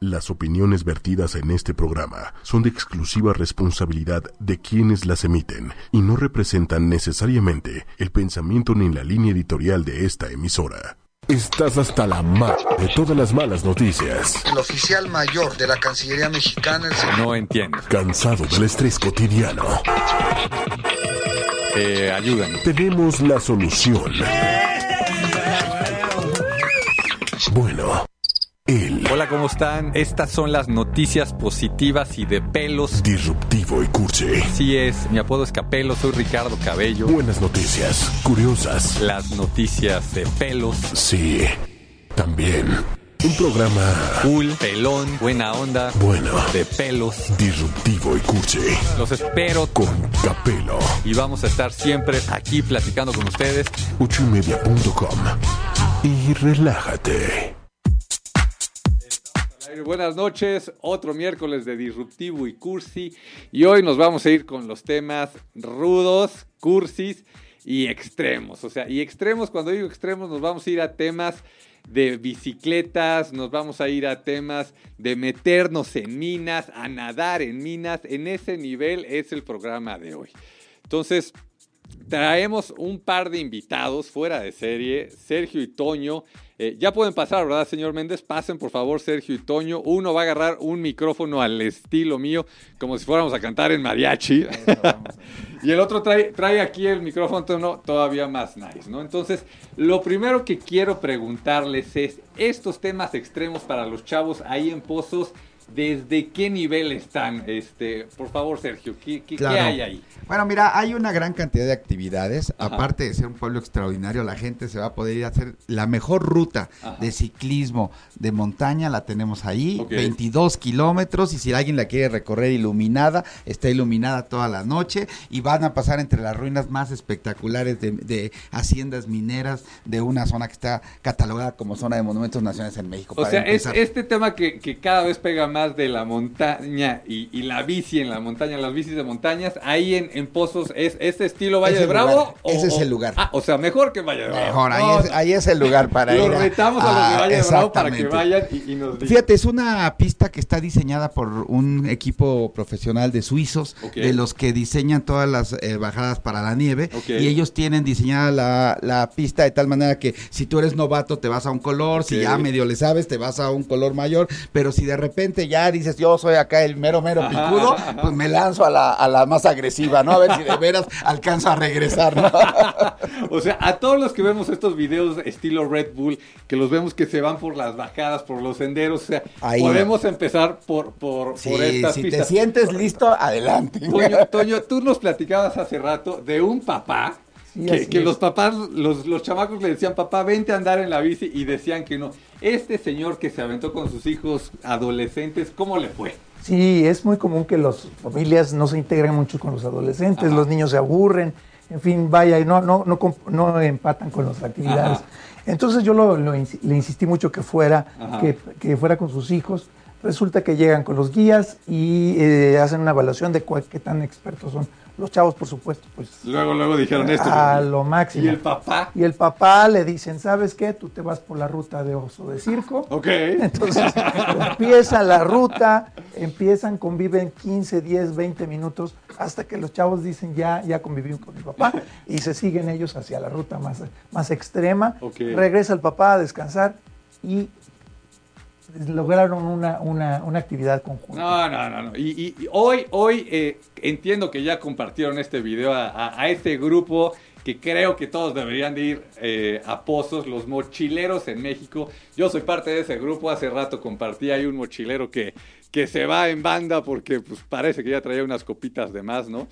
Las opiniones vertidas en este programa son de exclusiva responsabilidad de quienes las emiten y no representan necesariamente el pensamiento ni la línea editorial de esta emisora. Estás hasta la mar de todas las malas noticias. El oficial mayor de la Cancillería Mexicana, el señor... No entiendo. Cansado del estrés cotidiano. Eh, ayúdanos. Tenemos la solución. Bueno, Hola, ¿cómo están? Estas son las noticias positivas y de pelos. disruptivo y cursi. Sí es, mi apodo es Capelo, soy Ricardo Cabello. Buenas noticias, curiosas. Las noticias de pelos. Sí, también. Un programa Cool, pelón, buena onda, bueno, de pelos. disruptivo y cursi. Los espero Con Capelo. y vamos a estar siempre aquí platicando con ustedes. Ochoymedia.com. Y relájate. Buenas noches, otro miércoles de Disruptivo y Cursi. Y hoy nos vamos a ir con los temas rudos, cursis y extremos. O sea, y extremos, cuando digo extremos, nos vamos a ir a temas de bicicletas, nos vamos a ir a temas de meternos en minas, a nadar en minas. En ese nivel es el programa de hoy. Entonces, traemos un par de invitados fuera de serie, Sergio y Toño. Eh, ya pueden pasar, ¿verdad, señor Méndez? Pasen, por favor, Sergio y Toño. Uno va a agarrar un micrófono al estilo mío, como si fuéramos a cantar en mariachi. y el otro trae, trae aquí el micrófono todavía más nice, ¿no? Entonces, lo primero que quiero preguntarles es, estos temas extremos para los chavos ahí en Pozos, ¿desde qué nivel están? Este, por favor, Sergio, ¿qué, qué- qué Claro. hay ahí? Bueno, mira, hay una gran cantidad de actividades. Ajá. Aparte de ser un pueblo extraordinario, la gente se va a poder ir a hacer la mejor ruta Ajá. de ciclismo de montaña, la tenemos ahí, Ok. 22 kilómetros. Y si alguien la quiere recorrer iluminada, está iluminada toda la noche. Y van a pasar entre las ruinas más espectaculares de, de haciendas mineras de una zona que está catalogada como zona de monumentos nacionales en México. O para sea, es este tema que, que cada vez pega más de la montaña y, y la bici en la montaña, las bicis de montañas, ahí en, en Pozos, ¿es este estilo Valle Es de Bravo? lugar, ese es el lugar. Ah, o sea, mejor que Valle de Bravo. Mejor, ahí, No, es, ahí es el lugar para Los ir. a- retamos a los de a- Valle de Bravo para que vayan y, y nos digan. Fíjate, es una pista que está diseñada por un equipo profesional de suizos, de los que diseñan todas las eh, bajadas para la nieve, y ellos tienen diseñada la, la pista de tal manera que si tú eres novato te vas a un color, si ya medio le sabes te vas a un color mayor, pero si de repente ya dices yo soy acá el mero mero picudo, ajá, ajá. pues me lanzo a la, a la más agresiva, ¿no? A ver si de veras alcanzo a regresar, ¿no? O sea, a todos los que vemos estos videos estilo Red Bull, que los vemos que se van por las bajadas, por los senderos, o sea, Ahí. podemos empezar por, por, Sí, por estas si te sientes listo, adelante. Toño, Toño, tú nos platicabas hace rato de un papá Sí, que, los papás, los, los chamacos le decían, papá, vente a andar en la bici y decían que no. Este señor que se aventó con sus hijos adolescentes, ¿cómo le fue? Sí, es muy común que las familias no se integren mucho con los adolescentes, los niños se aburren, en fin, vaya, y no, no, no, no empatan con las actividades. Ajá. Entonces yo lo- lo le insistí mucho que fuera, que, que fuera con sus hijos. Resulta que llegan con los guías y eh, hacen una evaluación de cuál- qué tan expertos son. Los chavos, por supuesto, pues Luego, luego dijeron esto. a lo máximo. Y el papá. Y el papá le dicen, ¿sabes qué? Tú te vas por la ruta de oso de circo. Ok. Entonces empieza la ruta, empiezan, conviven 15, 10, 20 minutos hasta que los chavos dicen ya, ya conviví con mi papá y se siguen ellos hacia la ruta más, más extrema. Ok. Regresa el papá a descansar y lograron una, una, una actividad conjunta. No, no, no, no. Y, y- y hoy, hoy eh, entiendo que ya compartieron este video a, a- a este grupo que creo que todos deberían de ir eh, a Pozos, los mochileros en México. Yo soy parte de ese grupo, hace rato compartí, hay un mochilero que, que se va en banda porque pues, parece que ya traía unas copitas de más, ¿no?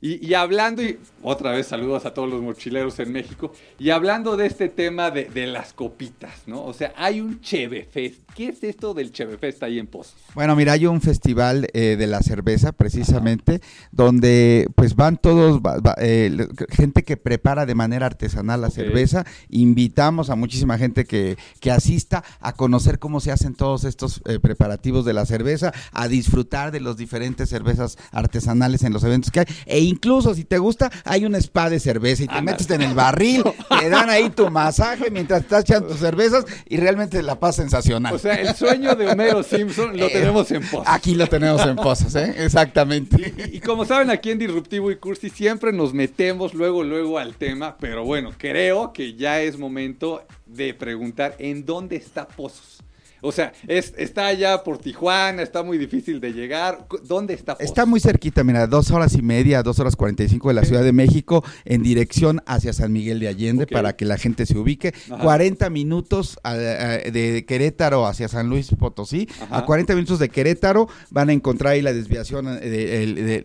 Y, y hablando, y otra vez saludos a todos los mochileros en México, y hablando de este tema de, de las copitas, ¿no? O sea, hay un Cheve Fest. ¿Qué es esto del Cheve Fest ahí en Pozos? Bueno, mira, hay un festival eh, de la cerveza, precisamente, donde pues van todos, va- va- eh, gente que prepara de manera artesanal la cerveza. Invitamos a muchísima gente que, que asista a conocer cómo se hacen todos estos eh, preparativos de la cerveza, a disfrutar de los diferentes cervezas artesanales en los eventos que hay, e incluso si te gusta, hay un spa de cerveza y te metes en el barril, te dan ahí tu masaje mientras estás echando tus cervezas y realmente la paz sensacional. O sea, el sueño de Homero Simpson lo Eh, tenemos en pos. Aquí lo tenemos en pozas, ¿eh? Exactamente. Y como saben, aquí en Disruptivo y Cursi siempre nos metemos luego, luego al tema, pero bueno, creo que ya es momento de preguntar en dónde está Pozos. O sea, es, está allá por Tijuana, está muy difícil de llegar. ¿Dónde está? Está muy cerquita, mira, dos horas y media, dos horas cuarenta y cinco de la Ciudad de México, en dirección hacia San Miguel de Allende, para que la gente se ubique. Ajá. 40 minutos a- a- de Querétaro hacia San Luis Potosí. Ajá. A 40 minutos de Querétaro van a encontrar ahí la desviación eh,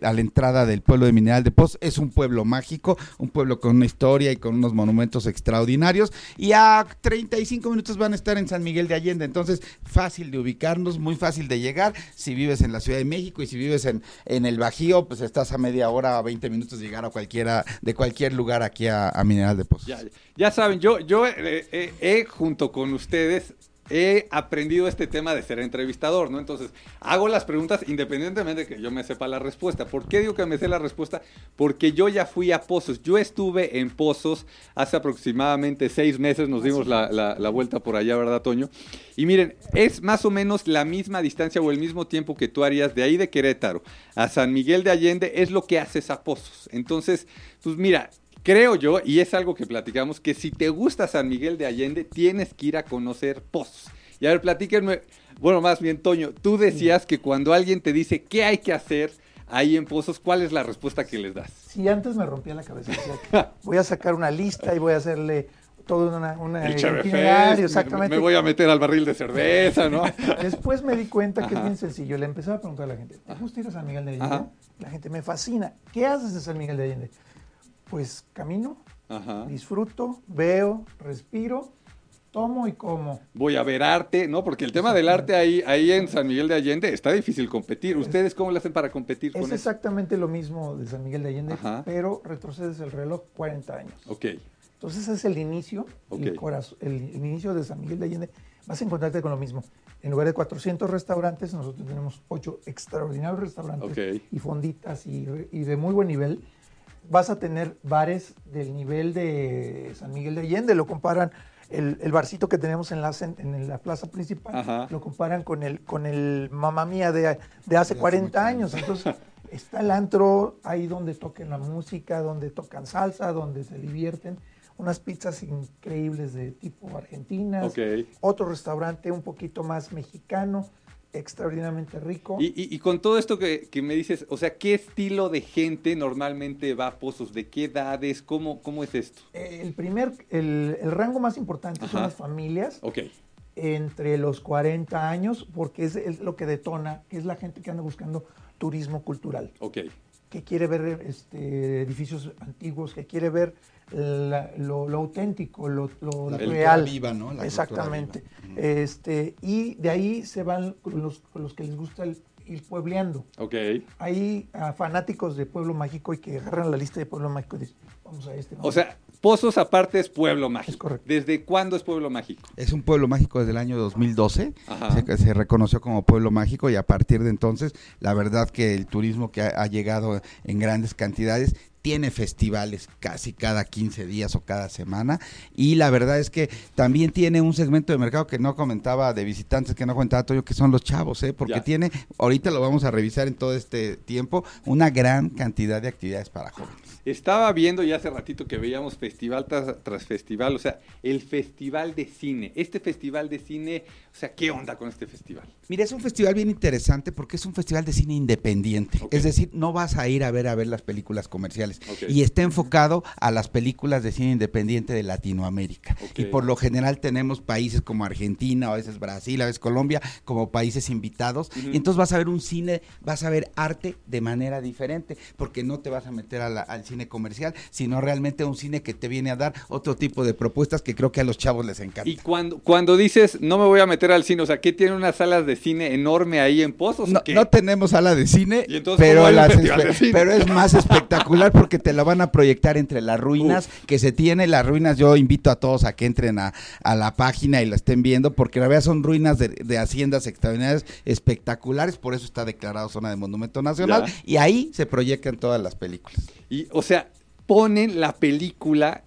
de- a la entrada del pueblo de Mineral de Poz. Es un pueblo mágico, un pueblo con una historia y con unos monumentos extraordinarios. Y a 35 minutos van a estar en San Miguel de Allende. Entonces, fácil de ubicarnos, muy fácil de llegar. Si vives en la Ciudad de México y si vives en, en el Bajío, pues estás a media hora, a 20 minutos de llegar a cualquiera, de cualquier lugar aquí a, Mineral de Pozos. Ya, saben, yo, yo eh, eh, he, junto con ustedes, he aprendido este tema de ser entrevistador, ¿no? Entonces, hago las preguntas independientemente de que yo me sepa la respuesta. ¿Por qué digo que me sé la respuesta? Porque yo ya fui a Pozos. Yo estuve en Pozos hace aproximadamente seis meses, nos dimos la, la- vuelta por allá, ¿verdad, Toño? Y miren, es más o menos la misma distancia o el mismo tiempo que tú harías de ahí de Querétaro a San Miguel de Allende, es lo que haces a Pozos. Entonces, pues mira, Creo yo, y es algo que platicamos, que si te gusta San Miguel de Allende, tienes que ir a conocer Pozos. Y a ver, platíquenme, bueno, más bien, Toño, tú decías que cuando alguien te dice qué hay que hacer ahí en Pozos, ¿cuál es la respuesta que les das? Si antes me rompía la cabeza, decía que voy a sacar una lista y voy a hacerle todo una, una El Fest, exactamente. Me, voy a meter al barril de cerveza, ¿no? Después me di cuenta que es bien sencillo. Le empezaba a preguntar a la gente, ¿te gusta ir a San Miguel de Allende? Ajá. La gente me fascina. ¿Qué haces en San Miguel de Allende? Pues camino, Ajá. disfruto, veo, respiro, tomo y como. Voy a ver arte, ¿no? Porque el tema del arte ahí, ahí en San Miguel de Allende está difícil competir. ¿Ustedes cómo le hacen para competir con Es exactamente lo mismo de San Miguel de Allende, Ajá. pero retrocedes el reloj 40 años. Ok, Entonces es el inicio, el, Ok. corazón, el, el inicio de San Miguel de Allende. Vas a encontrarte con lo mismo. En lugar de 400 restaurantes, nosotros tenemos 8 extraordinarios restaurantes y fonditas y, y de muy buen nivel. Vas a tener bares del nivel de San Miguel de Allende. Lo comparan, el, el barcito que tenemos en la, en la plaza principal, Ajá. lo comparan con el, con el Mamá Mía de, de hace 40 años. Entonces, está el antro ahí donde toquen la música, donde tocan salsa, donde se divierten. Unas pizzas increíbles de tipo argentinas. Otro restaurante un poquito más mexicano, extraordinariamente rico. Y, y- y con todo esto que, que me dices, o sea, ¿qué estilo de gente normalmente va a Pozos? ¿De qué edades? ¿Cómo, cómo es esto? El primer, el, el rango más importante son las familias Ok, entre los 40 años, porque es, es lo que detona, que es la gente que anda buscando turismo cultural, ok. que quiere ver este, edificios antiguos, que quiere ver la- lo, lo auténtico, lo, lo La real. viva, ¿no? La Exactamente. viva. Este, y de ahí se van los, los que les gusta el, ir puebleando. Ok. Hay fanáticos de Pueblo Mágico y que agarran la lista de Pueblo Mágico y dicen, vamos a este. O vamos sea, Pozos aparte es Pueblo Mágico. Es correcto. ¿Desde cuándo es Pueblo Mágico? Es un pueblo mágico desde el año 2012. Ajá. Se, se reconoció como pueblo mágico y a partir de entonces, la verdad que el turismo que ha, ha llegado en grandes cantidades tiene festivales casi cada 15 días o cada semana y la verdad es que también tiene un segmento de mercado que no comentaba de visitantes que no comentaba Toyo que son los chavos, ¿eh? porque Ya. tiene ahorita lo vamos a revisar en todo este tiempo una gran cantidad de actividades para jóvenes. Estaba viendo ya hace ratito que veíamos festival tras, tras festival, o sea, el festival de cine. Este festival de cine, o sea, ¿qué onda con este festival? Mira, es un festival bien interesante porque es un festival de cine independiente. Es decir, no vas a ir a ver a ver las películas comerciales. Y está enfocado a las películas de cine independiente de Latinoamérica. Y por lo general tenemos países como Argentina, a veces Brasil, a veces Colombia, como países invitados. Y entonces vas a ver un cine, vas a ver arte de manera diferente, porque no te vas a meter a la- al cine cine comercial, sino realmente un cine que te viene a dar otro tipo de propuestas que creo que a los chavos les encanta. Y cuando, cuando dices, no me voy a meter al cine, o sea, ¿qué tiene unas salas de cine enorme ahí en Pozos? No, tenemos sala de cine, ¿Y entonces pero, las de cine? es más espectacular porque te la van a proyectar entre las ruinas que se tiene. Las ruinas, yo invito a todos a que entren a, a la página y la estén viendo porque la verdad son ruinas de, de haciendas extraordinarias, espectaculares, por eso está declarado zona de monumento nacional Ya. y ahí se proyectan todas las películas. Y, o sea, ponen la película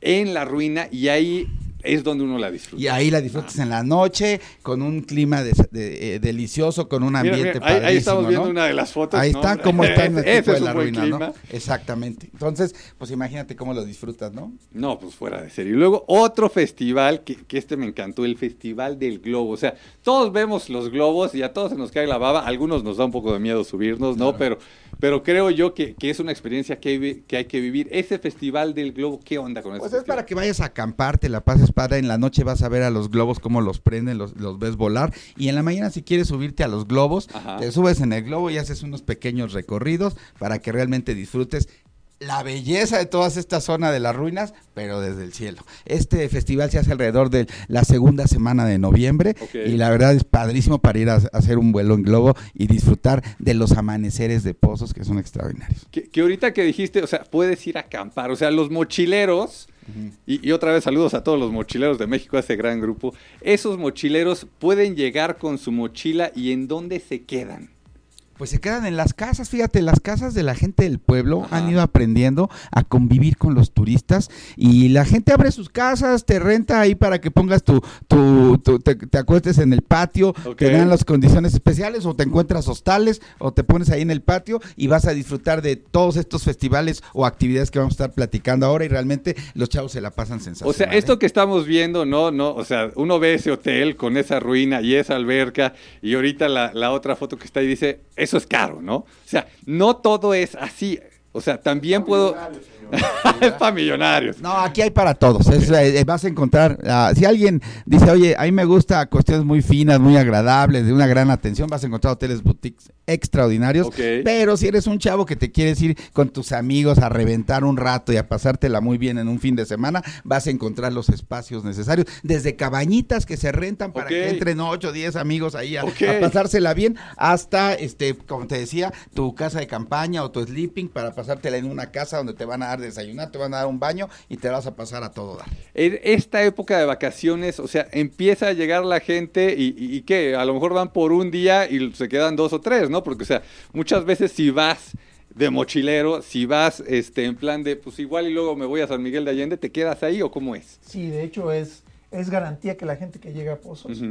en la ruina y ahí es donde uno la disfruta. Y ahí la disfrutas en la noche, con un clima de- de- eh, delicioso, con un ambiente mira, ahí, estamos viendo una de las fotos. Ahí ¿no? está cómo está en el tipo de la ruina, ¿no? Exactamente. Entonces, pues imagínate cómo lo disfrutas, ¿no? No, pues fuera de serie. Y luego otro festival que, que este me encantó, el Festival del Globo. O sea, todos vemos los globos y a todos se nos cae la baba. A algunos nos da un poco de miedo subirnos, ¿no? Pero, pero creo yo que, que es una experiencia que hay, que hay que vivir. Ese Festival del Globo, ¿qué onda con eso? Pues es para que vayas a acampar, te la pases padre, en la noche vas a ver a los globos cómo los prenden, los, los ves volar, y en la mañana si quieres subirte a los globos, Ajá. te subes en el globo y haces unos pequeños recorridos para que realmente disfrutes la belleza de toda esta zona de las ruinas, pero desde el cielo. Este festival se hace alrededor de la segunda semana de noviembre y la verdad es padrísimo para ir a, a hacer un vuelo en globo y disfrutar de los amaneceres de pozos que son extraordinarios. Que, que ahorita que dijiste, o sea, puedes ir a acampar. O sea, los mochileros, y, y otra vez saludos a todos los mochileros de México, a ese gran grupo. Esos mochileros pueden llegar con su mochila y en dónde se quedan. Pues se quedan en las casas, fíjate, las casas de la gente del pueblo Ajá. han ido aprendiendo a convivir con los turistas y la gente abre sus casas, te renta ahí para que pongas tu, tu, tu- te, te acuestes en el patio, te dan las condiciones especiales o te encuentras hostales o te pones ahí en el patio y vas a disfrutar de todos estos festivales o actividades que vamos a estar platicando ahora y realmente los chavos se la pasan sensacional. O sea, ¿eh? esto que estamos viendo, no, no, o sea, uno ve ese hotel con esa ruina y esa alberca y ahorita la, la otra foto que está ahí dice, eso es caro, ¿no? O sea, no todo es así. O sea, también puedo... es para millonarios. No, aquí hay para todos. Es, eh, vas a encontrar, ah, si alguien dice, oye, a mí me gusta cuestiones muy finas, muy agradables, de una gran atención, vas a encontrar hoteles boutiques extraordinarios. Pero si eres un chavo que te quieres ir con tus amigos a reventar un rato y a pasártela muy bien en un fin de semana, vas a encontrar los espacios necesarios. Desde cabañitas que se rentan para que entren 8 o 10 amigos ahí a, a pasársela bien, hasta, este, como te decía, tu casa de campaña o tu sleeping para pasártela en una casa donde te van a dar desayunar, te van a dar un baño y te vas a pasar a todo dar. En esta época de vacaciones, o sea, empieza a llegar la gente y, y, y ¿qué? A lo mejor van por un día y se quedan dos o tres, ¿no? Porque, o sea, muchas veces si vas de mochilero, si vas este, en plan de, pues igual y luego me voy a San Miguel de Allende, ¿te quedas ahí o cómo es? Sí, de hecho es, es garantía que la gente que llega a Pozos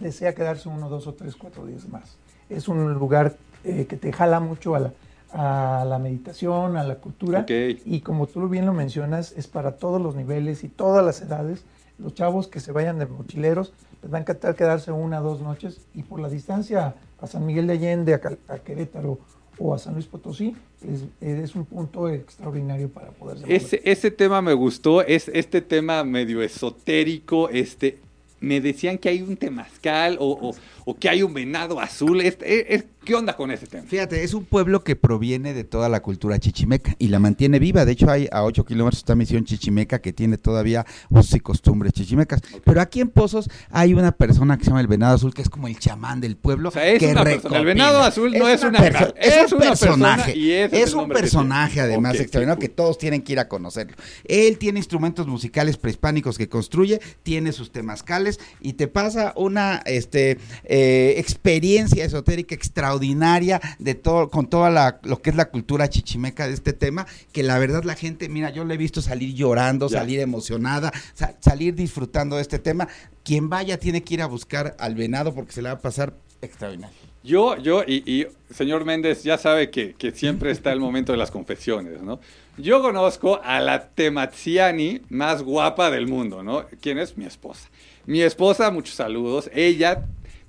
desea quedarse uno, dos o tres, cuatro días más. Es un lugar eh, que te jala mucho a la, a la meditación, a la cultura. Y como tú bien lo mencionas, es para todos los niveles y todas las edades. Los chavos que se vayan de mochileros les va a encantar quedarse una o dos noches y por la distancia a San Miguel de Allende, a, Querétaro o a San Luis Potosí, es, es un punto extraordinario para poder Ese, ese tema me gustó, es este tema medio esotérico, este, me decían que hay un temazcal o, o- o que hay un venado azul, este, es- ¿qué onda con ese tema? Fíjate, es un pueblo que proviene de toda la cultura chichimeca y la mantiene viva. De hecho, hay a 8 kilómetros está Misión Chichimeca que tiene todavía usos y costumbres chichimecas. Pero aquí en Pozos hay una persona que se llama el Venado Azul, que es como el chamán del pueblo. O sea, es que una persona. El venado azul no es una perso- perso- es, un personaje. persona y es un personaje, además, extraordinario, cool. que todos tienen que ir a conocerlo. Él tiene instrumentos musicales prehispánicos que construye, tiene sus temazcales y te pasa una este, eh, experiencia esotérica extraordinaria de todo, con toda la, lo que es la cultura chichimeca de este tema, que la verdad la gente, mira, yo le he visto salir llorando, Ya. salir emocionada, sa- salir disfrutando de este tema. Quien vaya tiene que ir a buscar al venado porque se le va a pasar extraordinario. Yo, yo, y, y señor Méndez ya sabe que, que siempre está el momento de las confesiones, ¿no? Yo conozco a la Temaziani más guapa del mundo, ¿no? ¿Quién es? Mi esposa. Mi esposa, muchos saludos. Ella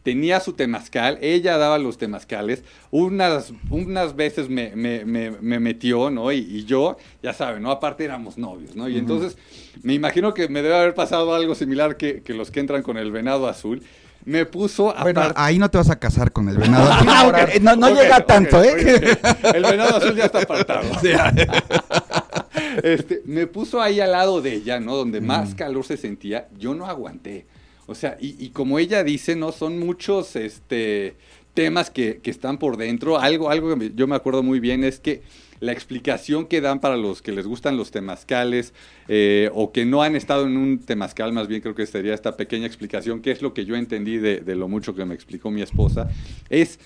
tenía su temazcal, ella daba los temazcales. Unas, unas veces me, me- me- me metió, ¿no? Y, y yo, ya saben, ¿no? Aparte éramos novios, ¿no? Y entonces me imagino que me debe haber pasado algo similar que, que los que entran con el venado azul. me puso a Bueno, ahí no te vas a casar con el venado. Ahora, no no Ok, llega tanto, ¿eh? El venado azul ya está apartado. Este, me puso ahí al lado de ella, ¿no? Donde más calor se sentía, yo no aguanté. O sea, y, como ella dice, ¿no? Son muchos este, temas que, que están por dentro. Algo, algo que yo me acuerdo muy bien es que la explicación que dan para los que les gustan los temazcales eh, o que no han estado en un temazcal, más bien creo que sería esta pequeña explicación, que es lo que yo entendí de, de lo mucho que me explicó mi esposa, es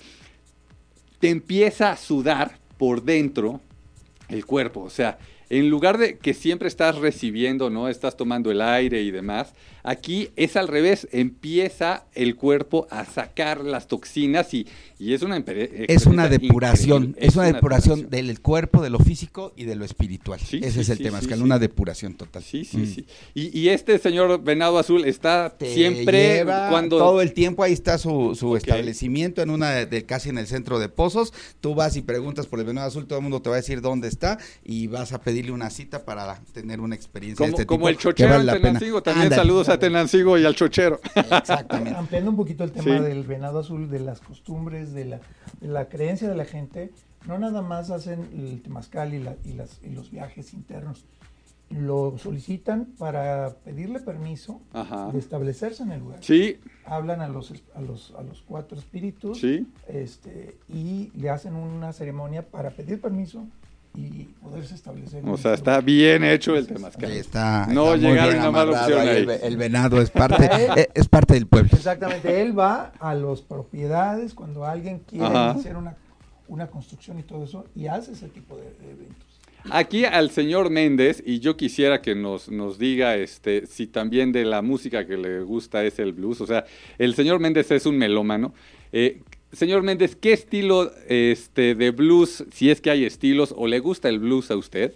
te empieza a sudar por dentro el cuerpo. O sea, en lugar de que siempre estás recibiendo, ¿no? Estás tomando el aire y demás, aquí es al revés. Empieza el cuerpo a sacar las toxinas y, y es una empe- Es una depuración, es una depuración del cuerpo, de lo físico y de lo espiritual. Sí, Ese sí, es el sí, tema, es sí. una depuración total. Sí, sí, Mm. sí. Y, y este señor Venado Azul está Te siempre lleva cuando... todo el tiempo ahí está su, su establecimiento en una de, de- casi en el centro de Pozos. Tú vas y preguntas por el venado azul, todo el mundo te va a decir dónde está y vas a pedirle una cita para tener una experiencia de Como, este como tipo el chochero vale en. Tenancingo. También saludos a Tenancingo y al chochero. Exactamente. Ampliando un poquito el tema Sí. del venado azul, de las costumbres, de la, de la creencia de la gente, no nada más hacen el temazcal y, la- y las, y los viajes internos, lo solicitan para pedirle permiso Ajá. de establecerse en el lugar. Sí, Hablan a los, a los, a los cuatro espíritus sí. este, y le hacen una ceremonia para pedir permiso y poderse establecer. O sea, está bien hecho el temazcal. Ahí está, No está llegaron lo amarrado pusieron ahí. El, ve- el venado es parte, es, es parte del pueblo. Exactamente, él va a las propiedades cuando alguien quiere Ajá. hacer una, una construcción y todo eso y hace ese tipo de, de eventos. Aquí al señor Méndez, y yo quisiera que nos, nos diga este, si también de la música que le gusta es el blues. O sea, el señor Méndez es un melómano. Eh, señor Méndez, ¿qué estilo este, de blues, si es que hay estilos, o le gusta el blues a usted?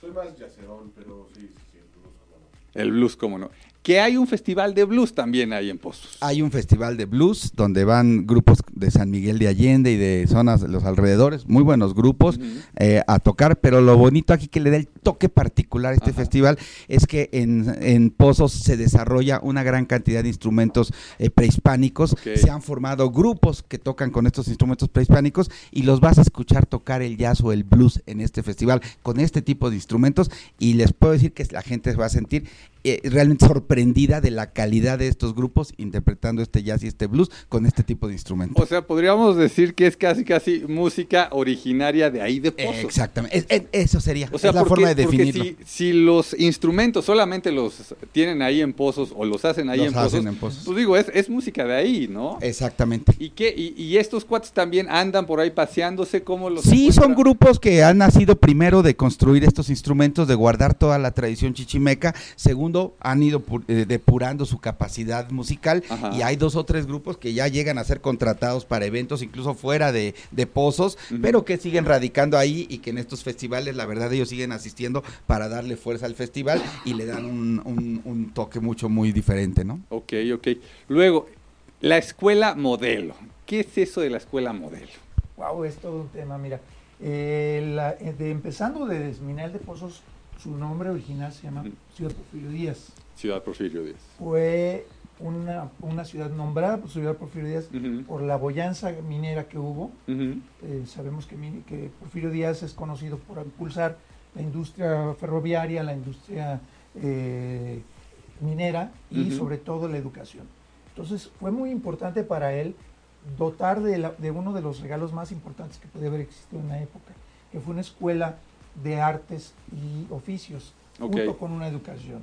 Soy más yacerón, pero sí, sí, el blues, hermano. El blues, cómo no. Que hay un festival de blues también ahí en Pozos. Hay un festival de blues donde van grupos de San Miguel de Allende y de zonas de los alrededores, muy buenos grupos eh, a tocar, pero lo bonito aquí que le da el toque particular a este Ajá. festival es que en, en Pozos se desarrolla una gran cantidad de instrumentos eh, prehispánicos, se han formado grupos que tocan con estos instrumentos prehispánicos y los vas a escuchar tocar el jazz o el blues en este festival con este tipo de instrumentos y les puedo decir que la gente se va a sentir eh, realmente sorprendida de la calidad de estos grupos interpretando este jazz y este blues con este tipo de instrumentos. O sea, podríamos decir que es casi, casi música originaria de ahí de Pozos. Exactamente, Es- es- eso sería, O sea, es la porque, forma de definirlo. si, si los instrumentos solamente los tienen ahí en pozos o los hacen ahí Los en, hacen pozos, en pozos. pues digo, es, es música de ahí, ¿no? Exactamente. ¿Y qué? Y, y estos cuates también andan por ahí paseándose como los Sí, son grupos que han nacido primero de construir estos instrumentos, de guardar toda la tradición chichimeca. Han ido eh, depurando su capacidad musical. Ajá. Y hay dos o tres grupos que ya llegan a ser contratados para eventos, incluso fuera de, de pozos, pero que siguen radicando ahí y que en estos festivales, la verdad, ellos siguen asistiendo para darle fuerza al festival y le dan un, un- un toque mucho, muy diferente, ¿no? Ok, ok. Luego, la escuela modelo. ¿Qué es eso de la escuela modelo? Wow, es todo un tema, mira. eh, la- eh, de, empezando de Desminal de Pozos, su nombre original se llama. Ciudad Porfirio Díaz. Ciudad Porfirio Díaz. Fue una, una ciudad nombrada por Ciudad Porfirio Díaz por la boyanza minera que hubo. Eh, sabemos que, que Porfirio Díaz es conocido por impulsar la industria ferroviaria, la industria eh, minera y sobre todo la educación. Entonces fue muy importante para él dotar de, la- de uno de los regalos más importantes que podía haber existido en la época, que fue una escuela de artes y oficios, junto con una educación.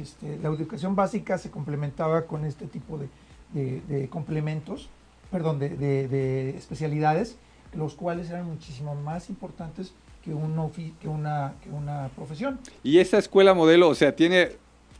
Este, la educación básica se complementaba con este tipo de, de- de complementos, perdón, de, de- de especialidades, los cuales eran muchísimo más importantes que, un ofi- que, una, que una profesión. ¿Y esa escuela modelo, o sea, tiene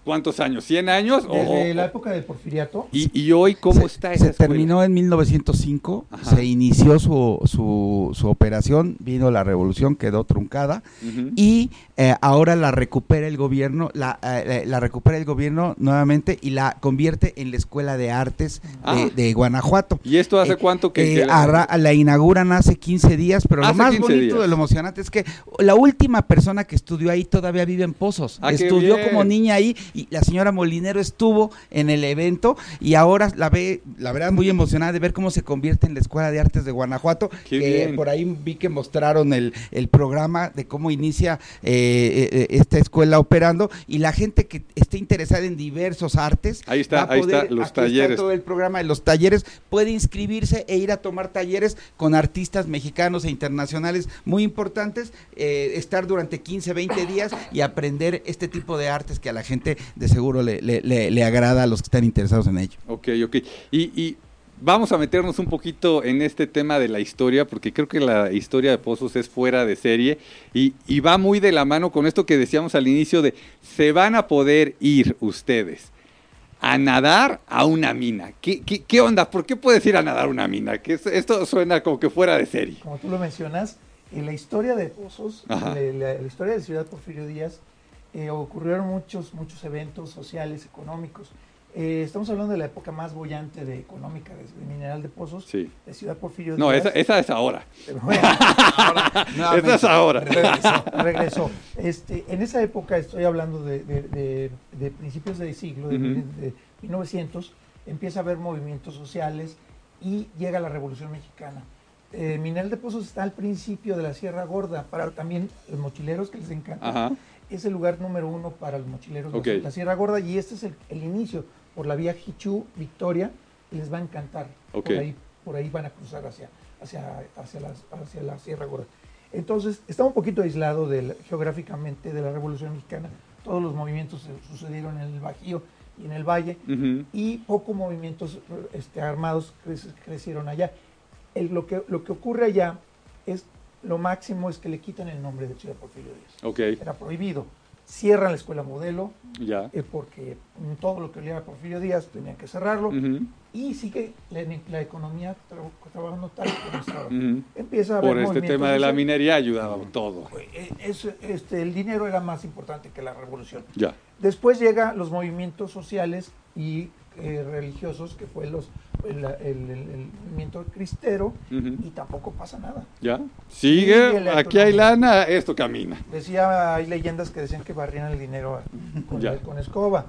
cuántos años? ¿100 años? Desde o- la época del porfiriato, ¿Y, y hoy cómo se, está esa se escuela? terminó en 1905, Ajá. se inició su, su, su operación, vino la revolución, quedó truncada Ujú. y eh, ahora la recupera el gobierno, la, eh, la recupera el gobierno nuevamente y la convierte en la Escuela de Artes de, Ah. de Guanajuato. ¿Y esto hace Eh, cuánto que, eh, que la- la inauguran hace 15 días, pero lo Hace más 15 bonito días. de lo emocionante es que la última persona que estudió ahí todavía vive en Pozos. Ah, estudió como niña ahí y la señora Molinero estuvo en el evento y ahora la ve, la verdad, muy emocionada de ver cómo se convierte en la Escuela de Artes de Guanajuato. Que bien. por ahí vi que mostraron el, el programa de cómo inicia eh, eh, esta escuela operando y la gente que esté interesada en diversos artes. Ahí está, va a ahí está, los talleres. todo el programa de los talleres, puede inscribirse e ir a tomar talleres con artistas mexicanos e internacionales muy importantes, eh, estar durante 15, 20 días y aprender este tipo de artes que a la gente de seguro le, le- le- le agrada a los que están interesados en ello. Ok, ok. Y, y vamos a meternos un poquito en este tema de la historia, porque creo que la historia de Pozos es fuera de serie y, y va muy de la mano con esto que decíamos al inicio de se van a poder ir ustedes a nadar a una mina. ¿Qué, qué, qué onda? ¿Por qué puedes ir a nadar a una mina? Que es- esto suena como que fuera de serie. Como tú lo mencionas, en la historia de Pozos, la- la historia de Ciudad Porfirio Díaz, eh, ocurrieron muchos, muchos eventos sociales, económicos. Eh, estamos hablando de la época más bollante de económica de, de Mineral de Pozos, Sí. de Ciudad Porfirio No, esa, esa es ahora. Bueno, Esa es ahora. regresó, regresó. Este, en esa época, estoy hablando de, de- de- principios de siglo, de, Ujú. de 1900, empieza a haber movimientos sociales y llega la Revolución Mexicana. Eh, Mineral de Pozos está al principio de la Sierra Gorda, para también los mochileros que les encanta. Ajá. Es el lugar número uno para los mochileros, Ok. la, Sierra Gorda, y este es el, el inicio por la vía Jichú, Victoria, y les va a encantar. Por, ahí, por ahí van a cruzar hacia, hacia, hacia, la, hacia la Sierra Gorda. Entonces, está un poquito aislado del- geográficamente de la Revolución Mexicana. Todos los movimientos se- sucedieron en el Bajío y en el Valle, y pocos movimientos este, armados crec- crecieron allá. El- lo, que, lo que ocurre allá es, lo máximo es que le quitan el nombre de Ciudad Porfirio Díaz. Ok, Era prohibido. Cierran la escuela modelo, ya. eh, porque todo lo que olía a Porfirio Díaz tenían que cerrarlo, y sigue la, la economía tra- trabajando tal como estaba. ujú. Empieza a Por este tema de la minería ayudaba todo. Eh, es- este, el dinero era más importante que la revolución. Ya. Después llegan los movimientos sociales y eh, religiosos, que fue los, el, el- el- movimiento cristero, Ujú. y tampoco pasa nada. ¿Ya? Sigue aquí hay lana, esto camina. Decía, hay leyendas que decían que barrían el dinero con, con escoba.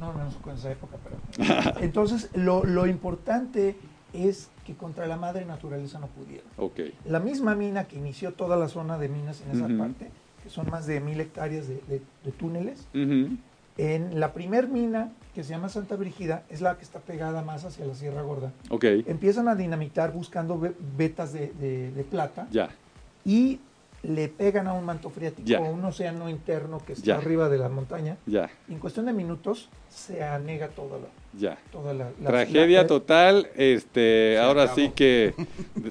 No, no con esa época, pero. Entonces, lo, lo importante es que contra la madre naturaleza no pudieron. Ok. La misma mina que inició toda la zona de minas en esa Ujú. parte, que son más de mil hectáreas de, de- de túneles, Ujú. En la primer mina, que se llama Santa Brígida, es la que está pegada más hacia la Sierra Gorda. Ok. Empiezan a dinamitar buscando ve- vetas de, de- de plata Ya. y le pegan a un manto freático, a un océano interno que está arriba de la montaña. Ya. En cuestión de minutos se anega toda la, Ya. toda la, la- Tragedia la- total, este, ahora acabó. sí que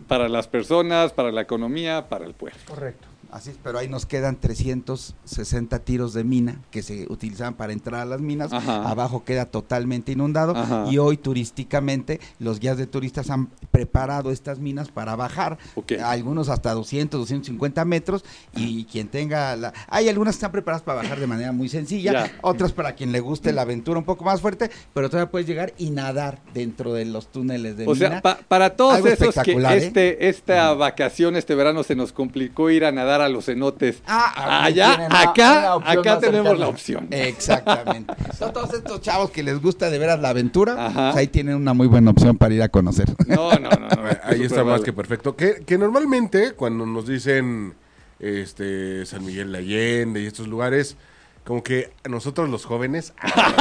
para las personas, para la economía, para el pueblo. Correcto. Así es, pero ahí nos quedan 360 tiros de mina que se utilizaban para entrar a las minas. Ajá. Abajo queda totalmente inundado Ajá. y hoy turísticamente los guías de turistas han preparado estas minas para bajar, algunos hasta 200, 250 metros y quien tenga la... Hay algunas que están preparadas para bajar de manera muy sencilla, otras para quien le guste la aventura un poco más fuerte, pero todavía puedes llegar y nadar dentro de los túneles de O sea, mina. pa- para todos Algo esos que ¿eh? este, esta vacación, este verano se nos complicó ir a nadar a los cenotes. Ah, Allá, tienen acá, acá tenemos la opción. Exactamente. Son todos estos chavos que les gusta de veras la aventura, pues ahí tienen una muy buena opción para ir a conocer. No, no, no. no, Ahí está más vale. que perfecto. Que, que normalmente cuando nos dicen este San Miguel de Allende y estos lugares, como que nosotros los jóvenes,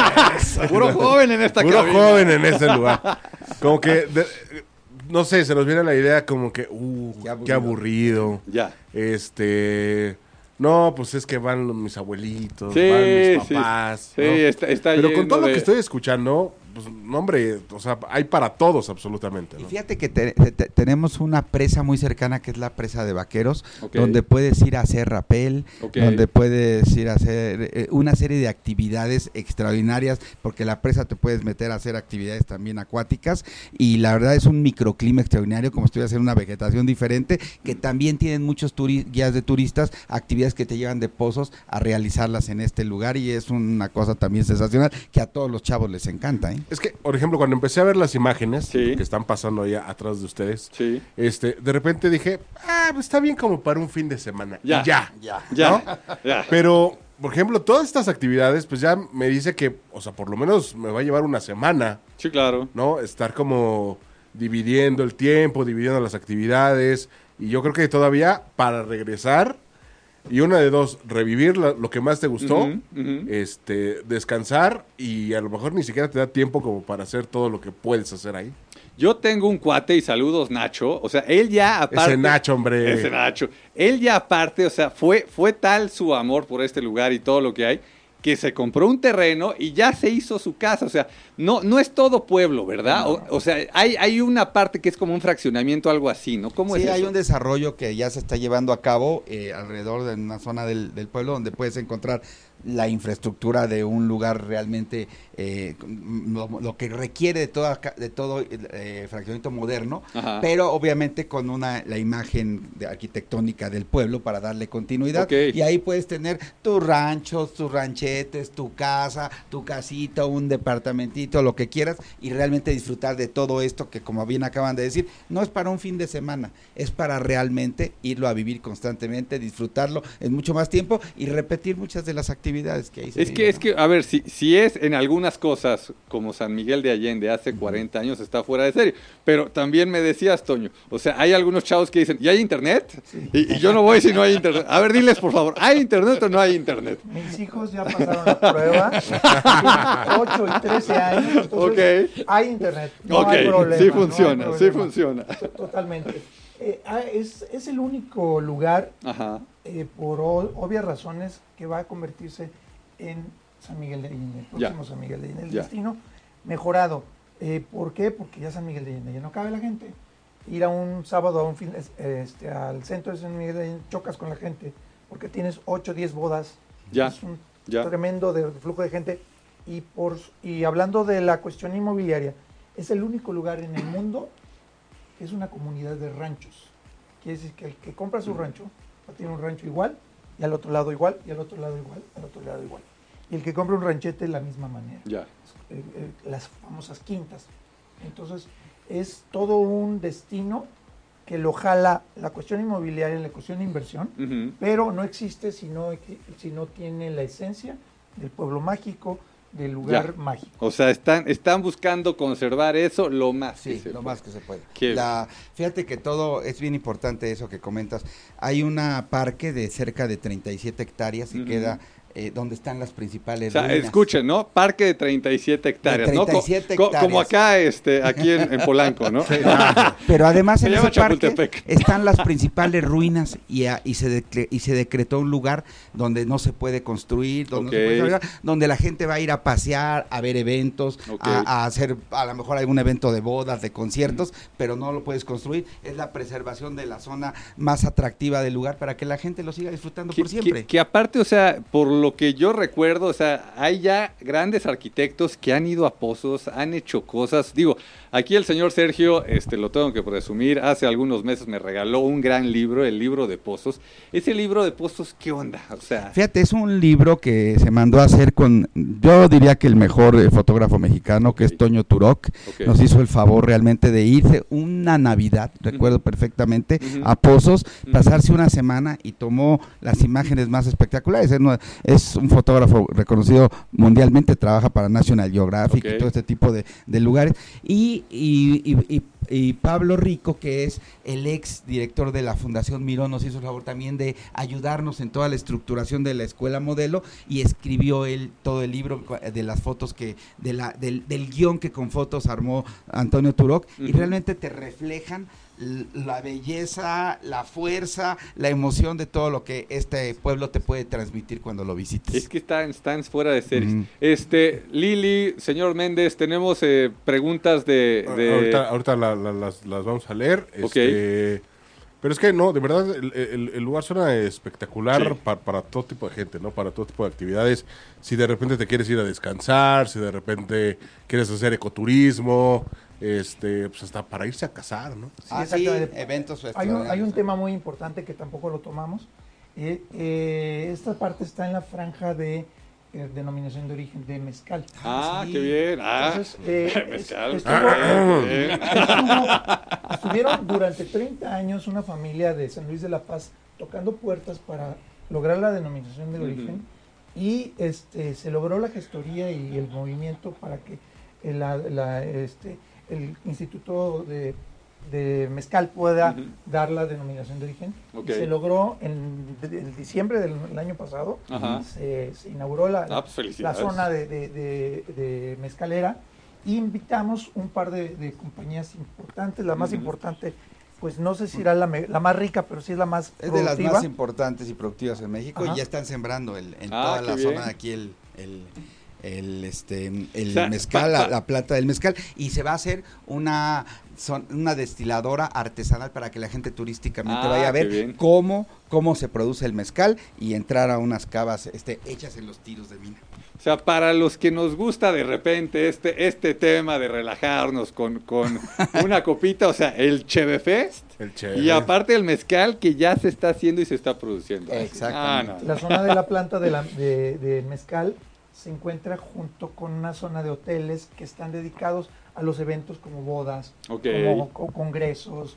Puro joven en esta puro cabina. joven en ese lugar, como que de- no sé, se nos viene la idea como que, uh, Qué aburrido. qué aburrido. Ya. Este, no, pues es que van los- mis abuelitos, Sí, van mis papás. Sí, ¿no? está, está Pero con todo lo que estoy escuchando, pues, no, hombre, o sea, hay para todos absolutamente. Fíjate que te- te- te- tenemos una presa muy cercana que es la presa de Vaqueros, donde puedes ir a hacer rapel, donde puedes ir a hacer eh, una serie de actividades extraordinarias, porque la presa te puedes meter a hacer actividades también acuáticas y la verdad es un microclima extraordinario, como estoy haciendo una vegetación diferente, que también tienen muchos turi- guías de turistas, actividades que te llevan de pozos a realizarlas en este lugar y es una cosa también sensacional que a todos los chavos les encanta. ¿eh? Es que, por ejemplo, cuando empecé a ver las imágenes Sí. que están pasando ahí atrás de ustedes, Sí. este, de repente dije, ah, pues está bien como para un fin de semana. Ya. Y ya. Ya. Ya. Ya. Pero por ejemplo, todas estas actividades, pues ya me dice que, o sea, por lo menos me va a llevar una semana, Sí, claro. ¿no? Estar como dividiendo el tiempo, dividiendo las actividades. Y yo creo que todavía para regresar, y una de dos, revivir la- lo que más te gustó, este, descansar, y a lo mejor ni siquiera te da tiempo como para hacer todo lo que puedes hacer ahí. Yo tengo un cuate y saludos Nacho, o sea, él ya aparte... Ese Nacho, hombre. Ese Nacho. Él ya aparte, o sea, fue, fue tal su amor por este lugar y todo lo que hay, que se compró un terreno y ya se hizo su casa, o sea, no, no es todo pueblo, ¿verdad? O, o sea, hay, hay una parte que es como un fraccionamiento, algo así, ¿no? ¿Cómo sí, es hay eso? un desarrollo que ya se está llevando a cabo eh, alrededor de una zona del, del pueblo donde puedes encontrar la infraestructura de un lugar realmente eh, lo, lo que requiere de toda de todo eh, fraccionamiento moderno Ajá. pero obviamente con una la imagen de arquitectónica del pueblo para darle continuidad y ahí puedes tener tus ranchos tus ranchetes tu casa tu casita un departamentito lo que quieras y realmente disfrutar de todo esto que como bien acaban de decir no es para un fin de semana es para realmente irlo a vivir constantemente disfrutarlo en mucho más tiempo y repetir muchas de las actividades que ahí se Es que, es ¿no? que, a ver, si, si es en algunas cosas como San Miguel de Allende hace 40 años, está fuera de serie. Pero también me decías, Toño, o sea, hay algunos chavos que dicen, ¿y hay internet? Y, y yo no voy si no hay internet. A ver, diles, por favor, ¿hay internet o no hay internet? Mis hijos ya pasaron la prueba, tienen 8 y 13 años, entonces Ok. hay internet, no ok, hay problema. sí no hay funciona, sí problema. funciona. Totalmente. Eh, ah, es, es el único lugar, Ajá. Eh, por obvias razones, que va a convertirse en San Miguel de Allende, el próximo San Miguel de Allende, el destino mejorado. Eh, ¿Por qué? Porque ya San Miguel de Allende ya no cabe la gente. Ir a un sábado a un fin, es- este, al centro de San Miguel de Allende, chocas con la gente, porque tienes 8 o 10 bodas. Ya, Es un ya. tremendo de flujo de gente. Y, por, y hablando de la cuestión inmobiliaria, es el único lugar en el mundo que es una comunidad de ranchos. Quiere decir que el que compra su rancho tener un rancho igual, y al otro lado igual, y al otro lado igual, al otro lado igual. Y el que compra un ranchete de la misma manera. Ya. Eh, eh, las famosas quintas. Entonces, es todo un destino que lo jala la cuestión inmobiliaria, la cuestión de inversión, Ujú. pero no existe si no, si no tiene la esencia del pueblo mágico, del lugar Ya. mágico. O sea, están, están buscando conservar eso lo más que Sí, se lo pueda. más que se pueda. Qué La, fíjate que todo es bien importante eso que comentas. Hay una parque de cerca de 37 hectáreas y queda eh, donde están las principales O sea, ruinas. escuchen, ¿no? Parque de 37 hectáreas, De ¿no? Co- 37 co- como hectáreas. acá, este, aquí en, en Polanco, ¿no? Pero además en ese parque están las principales ruinas y, a- y, se y se decretó un lugar donde no se puede construir, donde, no se puede donde la gente va a ir a pasear, a ver eventos, a, a hacer a lo mejor algún evento de bodas, de conciertos, pero no lo puedes construir. Es la preservación de la zona más atractiva del lugar para que la gente lo siga disfrutando Que, por siempre. que- que aparte, o sea, por lo que yo recuerdo, o sea, hay ya grandes arquitectos que han ido a pozos, han hecho cosas. Digo, aquí el señor Sergio, este, lo tengo que presumir, hace algunos meses me regaló un gran libro, el libro de pozos. Ese libro de pozos, ¿qué onda? O sea, Fíjate, es un libro que se mandó a hacer con, yo diría que el mejor eh, fotógrafo mexicano, que es Toño Turok. ok. Nos hizo el favor realmente de irse una Navidad, recuerdo perfectamente, a Pozos, pasarse una semana y tomó las imágenes más espectaculares. Es, un fotógrafo reconocido mundialmente, trabaja para National Geographic y todo este tipo de, de lugares. Y, y- y- y- y Pablo Rico, que es el ex director de la Fundación Mirón, nos hizo el favor también de ayudarnos en toda la estructuración de la escuela modelo y escribió él todo el libro de las fotos que, de la, del, del guion que con fotos armó Antonio Turok y realmente te reflejan la belleza, la fuerza, la emoción de todo lo que este pueblo te puede transmitir cuando lo visites. Es que están, están fuera de series. Este, Lili, señor Méndez, tenemos eh, preguntas de... de- Ahorita, ahorita la- la- las, las vamos a leer. Ok. este, pero es que no, de verdad, el, el- el lugar suena espectacular Sí. pa- para todo tipo de gente, ¿no? Para todo tipo de actividades. Si de repente te quieres ir a descansar, si de repente quieres hacer ecoturismo, este, pues hasta para irse a casar, ¿no? Sí, Ah, sí, eventos Hay un, hay un tema muy importante que tampoco lo tomamos. Eh, eh, esta parte está en la franja de eh, denominación de origen de mezcal. Ah, Sí. qué bien. Ah, Entonces, eh, mezcal. estuvo- Ah, bien. estuvo- estuvieron durante 30 años una familia de San Luis de la Paz tocando puertas para lograr la denominación de origen y este, se logró la gestoría y el movimiento para que la- la- este, el Instituto de, de Mezcal pueda dar la denominación de origen. Se logró en, en diciembre del el año pasado, se, se inauguró la, Ah, pues, la zona de, de- de- de mezcalera. Y invitamos un par de, de compañías importantes, la más importante, pues no sé si era la, me- la más rica, pero sí es la más Es de las productiva. más importantes y productivas en México Ajá. y ya están sembrando el- en Ah, toda la bien. zona de aquí el, el, el, este, el O sea, mezcal, pa- la, pa- la plata del mezcal y se va a hacer una, son- una destiladora artesanal para que la gente turísticamente Ah, vaya a qué ver cómo, cómo se produce el mezcal y entrar a unas cavas este, hechas en los tiros de mina. O sea, para los que nos gusta de repente este, este tema de relajarnos con, con una copita, o sea, el Cheve Fest. El Cheve. Y aparte el mezcal que ya se está haciendo y se está produciendo. Exactamente. Ah, no, no. La zona de la planta de, la, de, de mezcal se encuentra junto con una zona de hoteles que están dedicados a los eventos como bodas, Ok. como co- congresos,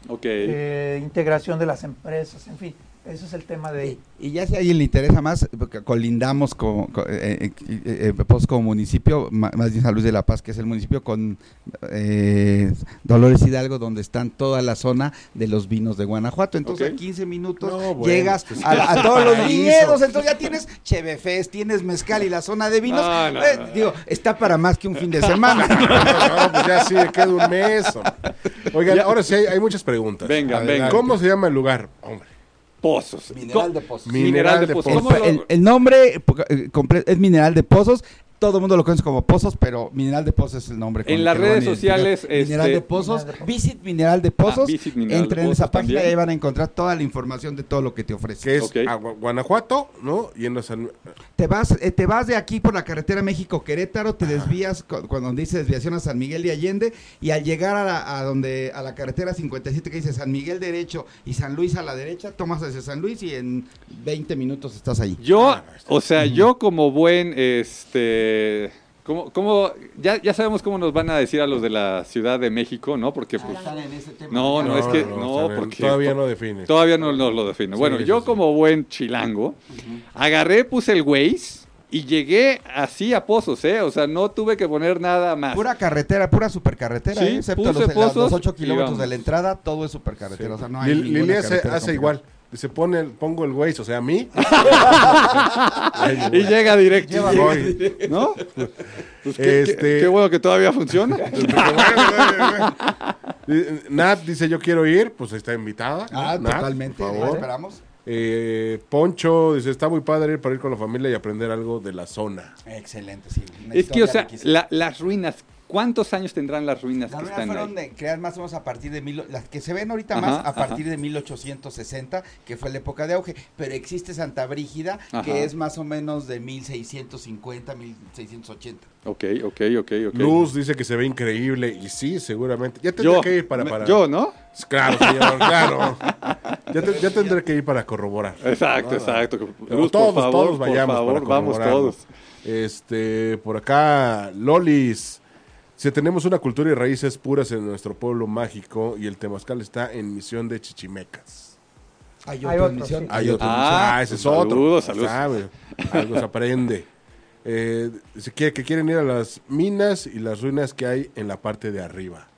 eh, integración de las empresas, en fin, ese es el tema de... Y, y ya si a alguien le interesa más, porque colindamos con, con- eh, eh, eh, pues como municipio, más bien San Luis de la Paz, que es el municipio con eh, Dolores Hidalgo, donde están toda la zona de los vinos de Guanajuato. Entonces Ok. a 15 minutos No, bueno, llegas pues, a, a todos los viñedos, entonces ya tienes Chevefest, tienes mezcal y la zona de vinos. No, no, Eh, no. Digo, está para más que un fin de semana. No, pues ya sí, queda un mes. hombre. Oigan, ahora sí hay, hay muchas preguntas. Venga, Adelante. venga. ¿Cómo se llama el lugar? Hombre. Pozos. Mineral de pozos. Mineral de pozos. El, ¿Cómo lo- el- el nombre eh, es Mineral de Pozos. Todo el mundo lo conoce como Pozos, pero Mineral de Pozos es el nombre. En las redes sociales, Mineral este- de Pozos. Mineral de Pozos. Visit Mineral de Pozos. Ah, Visit Mineral de Entren en esa Pozos página y ahí van a encontrar toda la información de todo lo que te ofrece. Que es a Guanajuato, ¿no? Yendo a San... Te vas, eh, te vas de aquí por la carretera México-Querétaro, te desvías cu- cuando dice desviación a San Miguel de Allende y al llegar a, la, a donde a la carretera 57 que dice San Miguel derecho y San Luis a la derecha, tomas hacia San Luis y en 20 minutos estás ahí. Yo, Ah, o sea, yo como buen, este, como, como, ya, ya sabemos cómo nos van a decir a los de la Ciudad de México, ¿no? Porque pues, No, no, es que- no, porque- Todavía no define. todavía no nos lo define. Bueno, Sí, yo sí, sí. como buen chilango, agarré, puse el Waze y llegué así a Pozos, ¿eh? O sea, no tuve que poner nada más. Pura carretera, pura supercarretera, Sí, ¿eh? excepto puse los, pozos los 8 y kilómetros de la entrada, todo es supercarretera. O sea, no hay Lili hace, hace igual. Se pone, el- pongo el Waze, o sea, a mí. y llega directo. Lleva- Voy. ¿No? Pues qué, Este- qué- qué bueno que todavía funciona. Eh, Nat dice yo quiero ir, pues está invitada. Ah, Nat, totalmente, por favor. esperamos. Eh, Poncho dice está muy padre ir para ir con la familia y aprender algo de la zona. Excelente, sí. una Es que, o sea, la- las ruinas, ¿cuántos años tendrán las ruinas Las que ruinas están fueron ahí? de- creadas más o menos a partir de mil, las que se ven ahorita Ajá, más a ajá. partir de 1860, que fue la época de auge, pero existe Santa Brígida, Ajá. que es más o menos de 1650, 1680. Ok, ok, ok, ok. Luz dice que se ve increíble y sí, seguramente. Ya tendré yo, que ir para, para... yo, ¿no? Claro, señor, claro. Ya, te- ya tendré que ir para corroborar. Exacto, No, exacto. Luz, todos, por favor, todos por vayamos favor, para vamos todos. Este, por acá, Lolis. Si tenemos una cultura y raíces puras en nuestro pueblo mágico y el temazcal está en misión de chichimecas. Hay otra misión. Hay otro. Ah, Ah, ese es otro. saludos, saludos. Sabe, algo se aprende. Eh, que quieren ir a las minas y las ruinas que hay en la parte de arriba.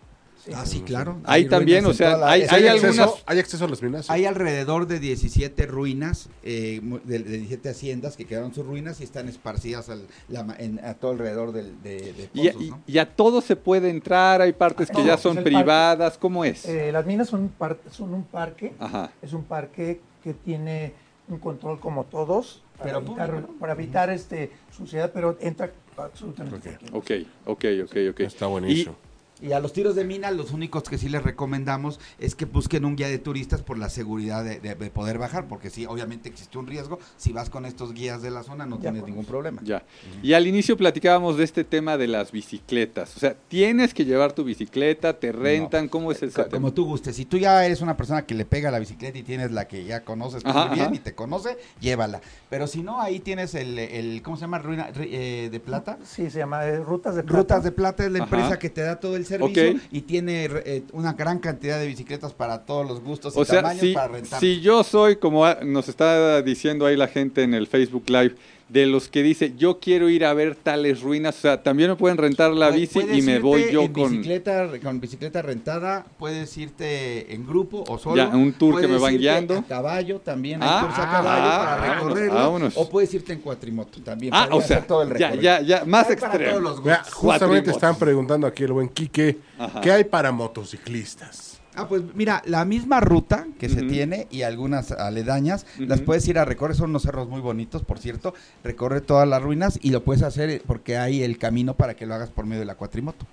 Ah, sí, claro. Ahí Hay también, o sea, la- hay- hay acceso, algunas- ¿Hay acceso a las minas? Hay alrededor de 17 ruinas, eh, mu- de, de 17 haciendas que quedaron sus ruinas y están esparcidas al- la ma- en- a todo alrededor del, de, de Y, pozos, y- ¿no? y a todo se puede entrar, hay partes A que todo, ya pues son el privadas, ¿cómo es? Eh, las minas son un, par- son un parque, Ajá. es un parque que tiene un control como todos, para Pero evitar, público, ¿no? para evitar este, suciedad, pero entra absolutamente Ok. cualquiera. Ok, ok, ok, ok. Está buenísimo. Y a los tiros de mina, los únicos que sí les recomendamos es que busquen un guía de turistas por la seguridad de, de- de poder bajar, porque sí, obviamente existe un riesgo. Si vas con estos guías de la zona, no Ya, tienes pues. ningún problema. Ya. Y al inicio platicábamos de este tema de las bicicletas. O sea, tienes que llevar tu bicicleta, te rentan, ¿cómo es Co- tema? Como tú gustes. Si tú ya eres una persona que le pega a la bicicleta y tienes la que ya conoces Ajá, muy bien ajá. y te conoce, llévala. Pero si no, ahí tienes el, el ¿cómo se llama? Ruina, eh, de plata. Sí, se llama eh, Rutas de Plata. Rutas de Plata es la Ajá. empresa que te da todo el servicio Ok. y tiene eh, una gran cantidad de bicicletas para todos los gustos y O sea, tamaños si, para rentar. si yo soy, como nos está diciendo ahí la gente en el Facebook Live, de los que dice, yo quiero ir a ver tales ruinas. O sea, también me pueden rentar la bici y me voy yo en con... Bicicleta, con bicicleta rentada, puedes irte en grupo o solo. Ya, un tour que me van guiando. A caballo también, hay Ah, tours a ah, caballo ah, para vámonos, recorrerlo. vámonos. O puedes irte en cuatrimoto también. Ah, para o hacer sea, todo el ya, recorrido. ya, ya, más extremo. gustos. justamente están preguntando aquí el buen Quique, Ajá. ¿qué hay para motociclistas? Ah, pues mira, la misma ruta que se tiene y algunas aledañas, Ujú. las puedes ir a recorrer, son unos cerros muy bonitos, por cierto, recorre todas las ruinas y lo puedes hacer porque hay el camino para que lo hagas por medio de la cuatrimoto.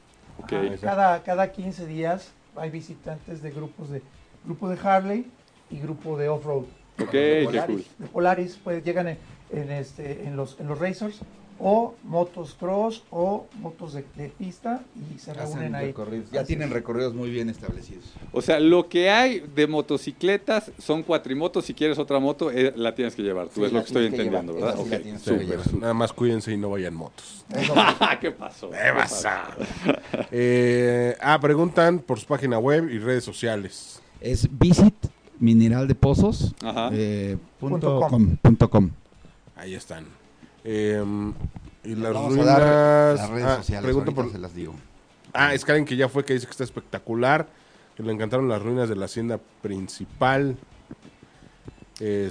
Ok. Ajá, cada, cada 15 días hay visitantes de grupos de grupo de Harley y grupo de off-road. Ok, qué Polaris. cool. De Polaris, pues llegan en, en este, en, los, en los racers o motos cross o motos de, de pista y se Hacen reúnen ahí. recorridos, ya Así tienen es. recorridos muy bien establecidos. O sea, lo que hay de motocicletas son cuatrimotos. Si quieres otra moto, eh, la tienes que llevar tú. Sí, es lo que estoy que entendiendo, llevar, ¿verdad? esa sí la Ok, tienes que súper, llevar. súper. Nada más cuídense y no vayan motos. ¿Qué pasó? ¿Qué ¿Qué pasa? Eh, ah, preguntan por su página web y redes sociales. Es visit mineral de pozos Ajá. eh, Punto com, punto com. Ahí están. Eh, y las Vamos a ruinas. dar las redes ah, sociales, por- se las digo. Ah, es Karen que ya fue, que dice que está espectacular. Que le encantaron las ruinas de la hacienda principal.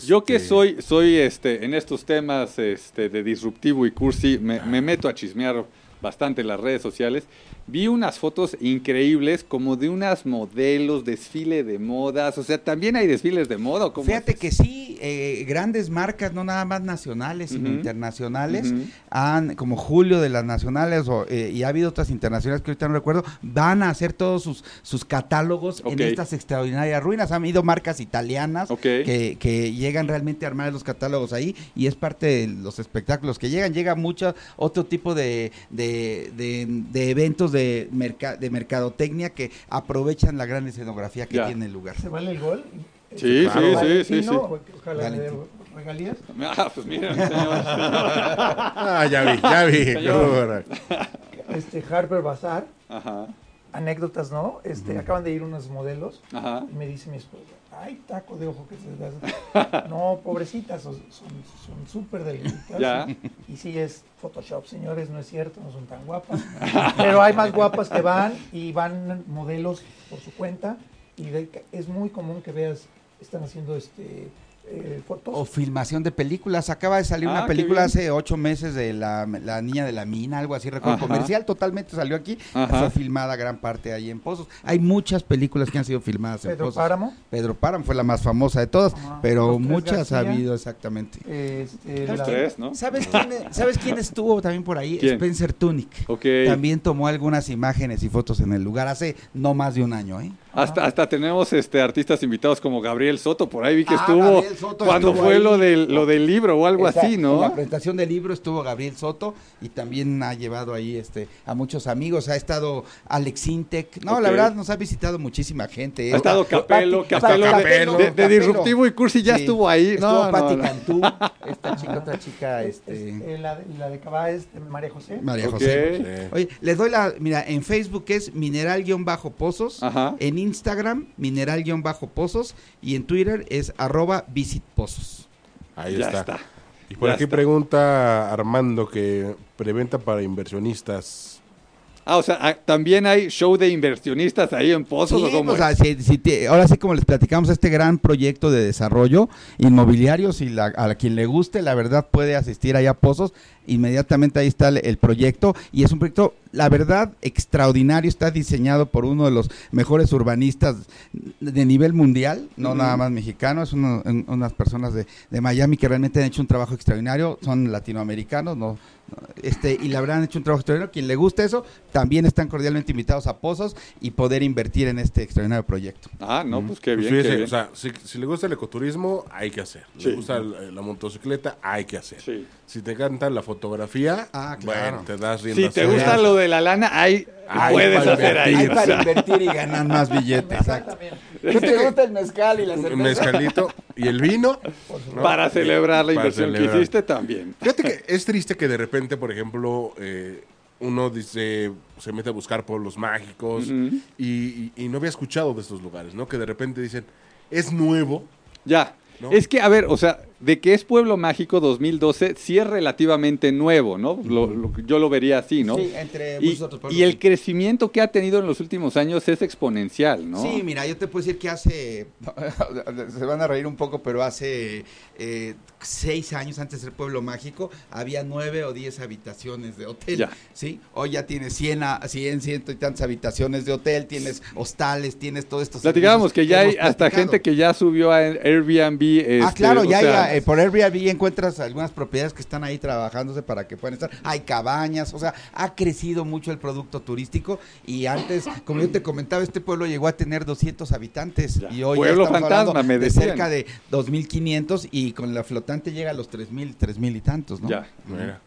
Yo que Este, soy, soy este, en estos temas este, de disruptivo y cursi, me, me meto a chismear bastante en las redes sociales. Vi unas fotos increíbles como de unas modelos, desfile de modas. O sea, también hay desfiles de moda. ¿o cómo Fíjate es? que sí, eh, grandes marcas, no nada más nacionales, sino internacionales, han, como Julio de las nacionales, o, eh, y ha habido otras internacionales que ahorita no recuerdo, van a hacer todos sus, sus catálogos en estas extraordinarias ruinas. Han habido marcas italianas que, que llegan realmente a armar los catálogos ahí y es parte de los espectáculos que llegan. Llega mucho otro tipo de, de, de- de eventos de, merca- de mercadotecnia que aprovechan la gran escenografía que Ya. tiene el lugar. ¿Se vale el gol? Sí, Claro. sí, sí, sí, sí. Ojalá le dé Valentino. regalías. Ah, pues señor. Ah, ya vi, ya vi. Este Harper Bazaar, Ajá, anécdotas, ¿no? Este, acaban de ir unos modelos ajá. y me dice mi esposa, ay, taco de ojo que se da. No, pobrecitas, son súper delgaditas. Ya. Y sí es Photoshop, señores, no es cierto, no son tan guapas. Pero hay más guapas que van y van modelos por su cuenta y de- es muy común que veas, están haciendo este eh, fotos. O filmación de películas. Acaba de salir Ah, una película hace ocho meses de la, la niña de la mina, algo así, recuerdo. Ajá. Comercial totalmente salió aquí. Ajá. Fue filmada gran parte ahí en Pozos. Hay muchas películas que han sido filmadas en Pedro Pozos. Páramo. Pedro Páramo fue la más famosa de todas, Ajá. pero muchas ha habido exactamente. Este, ¿Sabes la- quién, Tres, ¿no? ¿sabes quién, ¿Sabes quién estuvo también por ahí? ¿Quién? Spencer Tunick. Ok. También tomó algunas imágenes y fotos en el lugar hace no más de un año, ¿eh? Hasta, hasta tenemos este artistas invitados como Gabriel Soto, por ahí vi que Ah, estuvo Gabriel Soto cuando estuvo fue ahí. lo del, lo del libro o algo Exacto, así, En ¿no? la presentación del libro estuvo Gabriel Soto y también ha llevado ahí este a muchos amigos. Ha estado Alex Intec. No, la verdad nos ha visitado muchísima gente. ¿eh? Ha estado Capelo, Pati- Capelo, de- Capelo, de, de Capelo. Disruptivo y Cursi ya Sí. estuvo ahí. Estuvo No, no, Pati no. Cantú, esta chica, otra chica, es- este, eh, la, de- la de Cabá es María José. María. José. Sí. Oye, les doy la, mira, en Facebook es mineral-pozos, Ajá. en Instagram mineral-pozos y en Twitter es arroba visitpozos. Ahí Ya está. está. Y por Ya aquí está. pregunta Armando que preventa para inversionistas. Ah, o sea, ah, también hay show de inversionistas ahí en Pozos Sí, o cómo o sea, si- si te- ahora sí como les platicamos este gran proyecto de desarrollo inmobiliario, si la- a quien le guste, la verdad puede asistir allá a Pozos, inmediatamente ahí está el, el proyecto y es un proyecto, la verdad, extraordinario, está diseñado por uno de los mejores urbanistas de nivel mundial, no nada más mexicano, es uno- un- unas personas de, de Miami que realmente han hecho un trabajo extraordinario, son latinoamericanos, no, este, y la verdad han hecho un trabajo extraordinario. Quien le gusta eso, también están cordialmente invitados a Pozos y poder invertir en este extraordinario proyecto. Ah, no, pues qué Pues bien, qué fíjese, bien. o sea, si, si le gusta el ecoturismo, hay que hacer. Sí. Le gusta el- la motocicleta, hay que hacer. Sí. Si te encanta la fotografía, Ah, claro. bueno, te das rienda Si te gusta lo de la lana, ahí Ahí puedes para hacer ahí. invertir. o sea, invertir y ganar más billetes. Exacto. ¿Qué te gusta el mezcal y la Un mezcalito y el vino. ¿no? para celebrar la inversión que hiciste también. Fíjate que es triste que de repente, por ejemplo, eh, uno dice, se mete a buscar pueblos mágicos y, y- y no había escuchado de estos lugares, ¿no? Que de repente dicen, es nuevo. Ya. ¿No? Es que, a ver, o sea, de que es Pueblo Mágico 2012, sí es relativamente nuevo, ¿no? Lo- lo- yo lo vería así, ¿no? Sí, entre y, muchos otros pueblos, y el crecimiento que ha tenido en los últimos años es exponencial, ¿no? Sí, mira, yo te puedo decir que hace, se van a reír un poco, pero hace eh, seis años antes de ser Pueblo Mágico, había nueve o diez habitaciones de hotel, Ya. ¿sí? Hoy ya tienes cien, a- cien, ciento y tantas habitaciones de hotel, tienes hostales, tienes todo esto. Platicábamos que ya hay hasta gente que ya subió a Airbnb. ah, este, claro, o ya, sea, eh, por Airbnb encuentras algunas propiedades que están ahí trabajándose para que puedan estar. Hay cabañas, o sea, ha crecido mucho el producto turístico y antes, como yo te comentaba, este pueblo llegó a tener 200 habitantes Ya. y hoy Pueblo estamos fantasma, hablando me de cerca de 2.500 y con la flotante llega a los 3.000, 3.000 y tantos, ¿no? Ya. Mira,